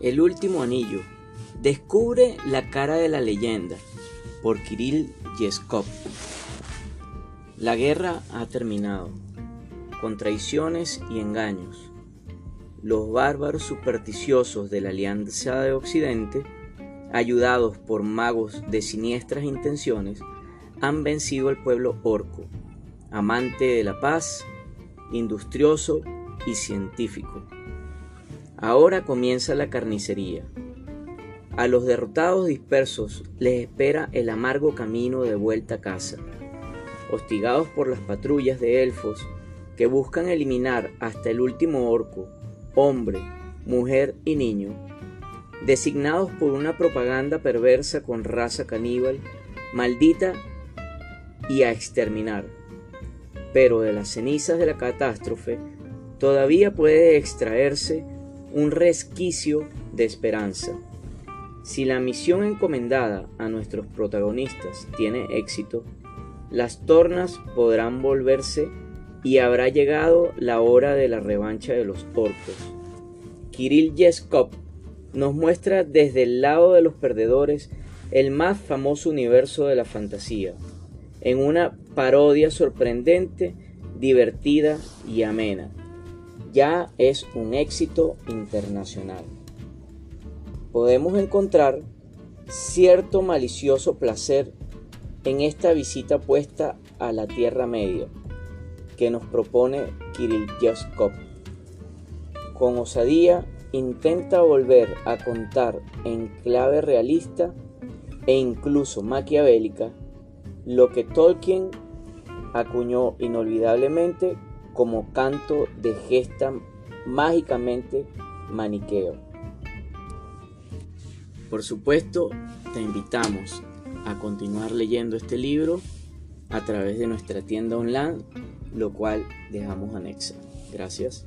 El último anillo. Descubre la cara de la leyenda por Kirill Yeskov. La guerra ha terminado, con traiciones y engaños. Los bárbaros supersticiosos de la Alianza de Occidente, ayudados por magos de siniestras intenciones, han vencido al pueblo orco, amante de la paz, industrioso y científico. Ahora comienza la carnicería. A los derrotados dispersos les espera el amargo camino de vuelta a casa hostigados por las patrullas de elfos que buscan eliminar hasta el último orco, hombre, mujer y niño, designados por una propaganda perversa con raza caníbal, maldita y a exterminar. Pero de las cenizas de la catástrofe todavía puede extraerse un resquicio de esperanza. Si la misión encomendada a nuestros protagonistas tiene éxito, las tornas podrán volverse y habrá llegado la hora de la revancha de los orcos. Kirill Yeskov nos muestra desde el lado de los perdedores el más famoso universo de la fantasía, en una parodia sorprendente, divertida y amena. Ya es un éxito internacional. Podemos encontrar cierto malicioso placer en esta visita puesta a la Tierra Media que nos propone Kirill Yaskov. Con osadía intenta volver a contar en clave realista e incluso maquiavélica lo que Tolkien acuñó inolvidablemente como canto de gesta mágicamente maniqueo. Por supuesto, te invitamos a continuar leyendo este libro a través de nuestra tienda online, lo cual dejamos anexa. Gracias.